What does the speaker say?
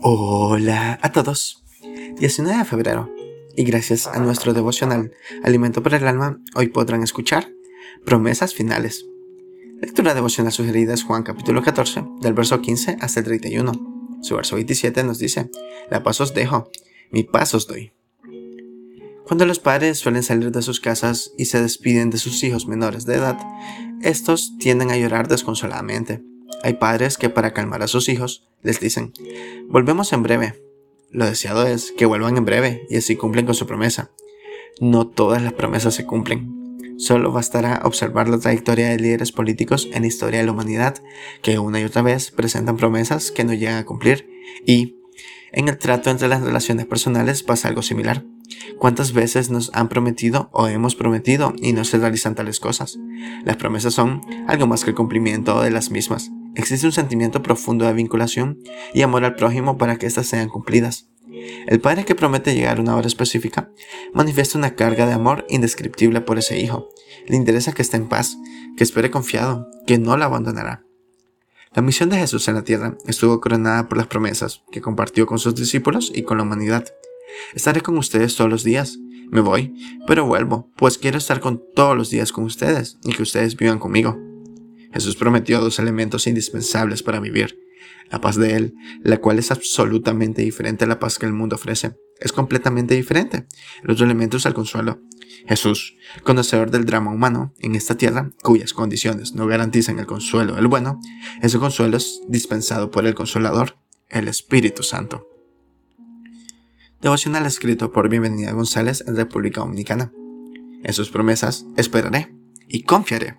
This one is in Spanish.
Hola a todos. 19 de febrero. Y gracias a nuestro devocional Alimento para el Alma, hoy podrán escuchar promesas finales. Lectura devocional sugerida es Juan capítulo 14, del verso 15 hasta el 31. Su verso 27 nos dice, La paz os dejo, mi paz os doy. Cuando los padres suelen salir de sus casas y se despiden de sus hijos menores de edad, estos tienden a llorar desconsoladamente. Hay padres que para calmar a sus hijos les dicen, volvemos en breve. Lo deseado es que vuelvan en breve y así cumplen con su promesa. No todas las promesas se cumplen. Solo bastará observar la trayectoria de líderes políticos en la historia de la humanidad que una y otra vez presentan promesas que no llegan a cumplir y en el trato entre las relaciones personales pasa algo similar. ¿Cuántas veces nos han prometido o hemos prometido y no se realizan tales cosas? Las promesas son algo más que el cumplimiento de las mismas. Existe un sentimiento profundo de vinculación y amor al prójimo para que éstas sean cumplidas. El padre que promete llegar a una hora específica manifiesta una carga de amor indescriptible por ese hijo. Le interesa que esté en paz, que espere confiado, que no la abandonará. La misión de Jesús en la tierra estuvo coronada por las promesas que compartió con sus discípulos y con la humanidad. Estaré con ustedes todos los días. Me voy, pero vuelvo, pues quiero estar con todos los días con ustedes y que ustedes vivan conmigo. Jesús prometió dos elementos indispensables para vivir. La paz de Él, la cual es absolutamente diferente a la paz que el mundo ofrece. Es completamente diferente. El otro elemento es el consuelo. Jesús, conocedor del drama humano en esta tierra, cuyas condiciones no garantizan el consuelo del bueno, ese consuelo es dispensado por el Consolador, el Espíritu Santo. Devocional escrito por Bienvenida González en República Dominicana. En sus promesas esperaré y confiaré.